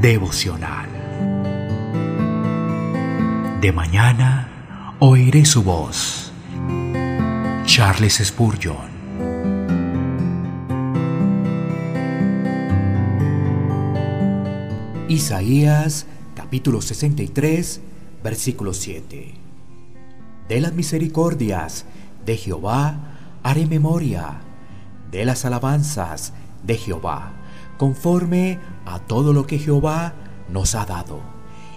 devocional. De mañana oiré su voz. Charles Spurgeon. Isaías capítulo 63, versículo 7. De las misericordias de Jehová haré memoria, de las alabanzas de Jehová, conforme a todo lo que Jehová nos ha dado,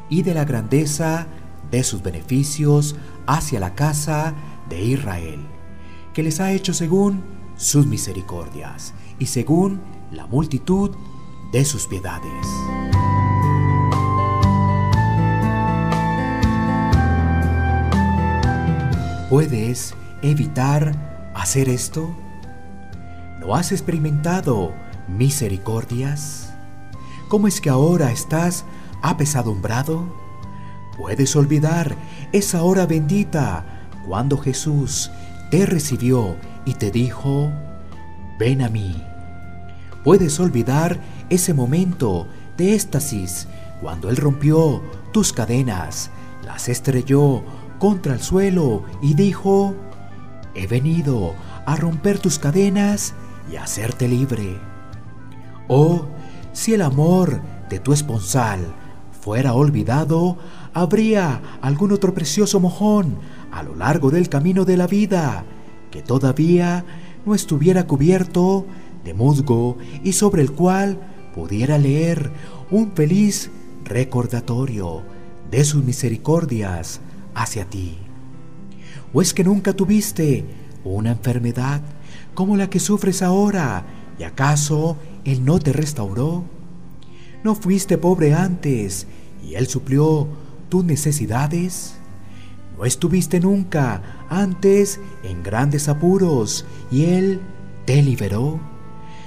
y de la grandeza de sus beneficios hacia la casa de Israel, que les ha hecho según sus misericordias y según la multitud de sus piedades. ¿Puedes evitar hacer esto? ¿No has experimentado misericordias? ¿Cómo es que ahora estás apesadumbrado? Puedes olvidar esa hora bendita cuando Jesús te recibió y te dijo, ven a mí. Puedes olvidar ese momento de éxtasis cuando Él rompió tus cadenas, las estrelló contra el suelo y dijo, he venido a romper tus cadenas y a hacerte libre. Oh, si el amor de tu esponsal fuera olvidado, habría algún otro precioso mojón a lo largo del camino de la vida que todavía no estuviera cubierto de musgo y sobre el cual pudiera leer un feliz recordatorio de sus misericordias hacia ti? ¿O es que nunca tuviste una enfermedad como la que sufres ahora y acaso Él no te restauró? ¿No fuiste pobre antes y Él suplió tus necesidades? ¿No estuviste nunca antes en grandes apuros y Él te liberó?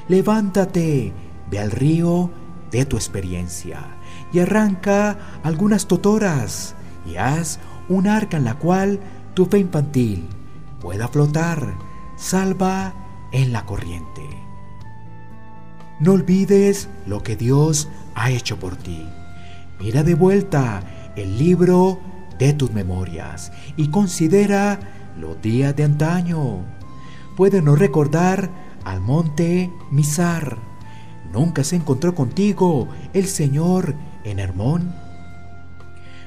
Levántate, ve al río de tu experiencia y arranca algunas totoras y haz un arca en la cual tu fe infantil pueda flotar, salva en la corriente. No olvides lo que Dios ha hecho por ti. Mira de vuelta el libro de tus memorias y considera los días de antaño. Puede no recordar al monte Misar. Nunca se encontró contigo el Señor en Hermón.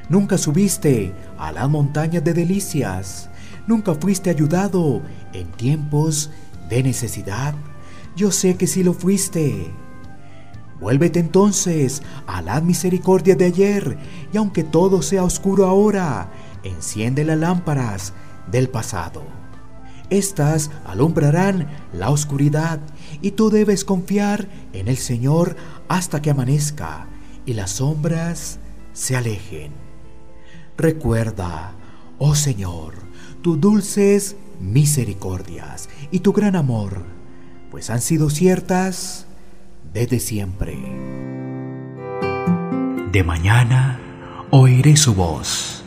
Nunca subiste a las montañas de delicias. Nunca fuiste ayudado en tiempos de necesidad. Yo sé que sí lo fuiste. Vuélvete entonces a la misericordia de ayer, y aunque todo sea oscuro ahora, enciende las lámparas del pasado. Estas alumbrarán la oscuridad, y tú debes confiar en el Señor hasta que amanezca y las sombras se alejen. Recuerda, oh Señor, tus dulces misericordias y tu gran amor, pues han sido ciertas desde siempre. De mañana oiré su voz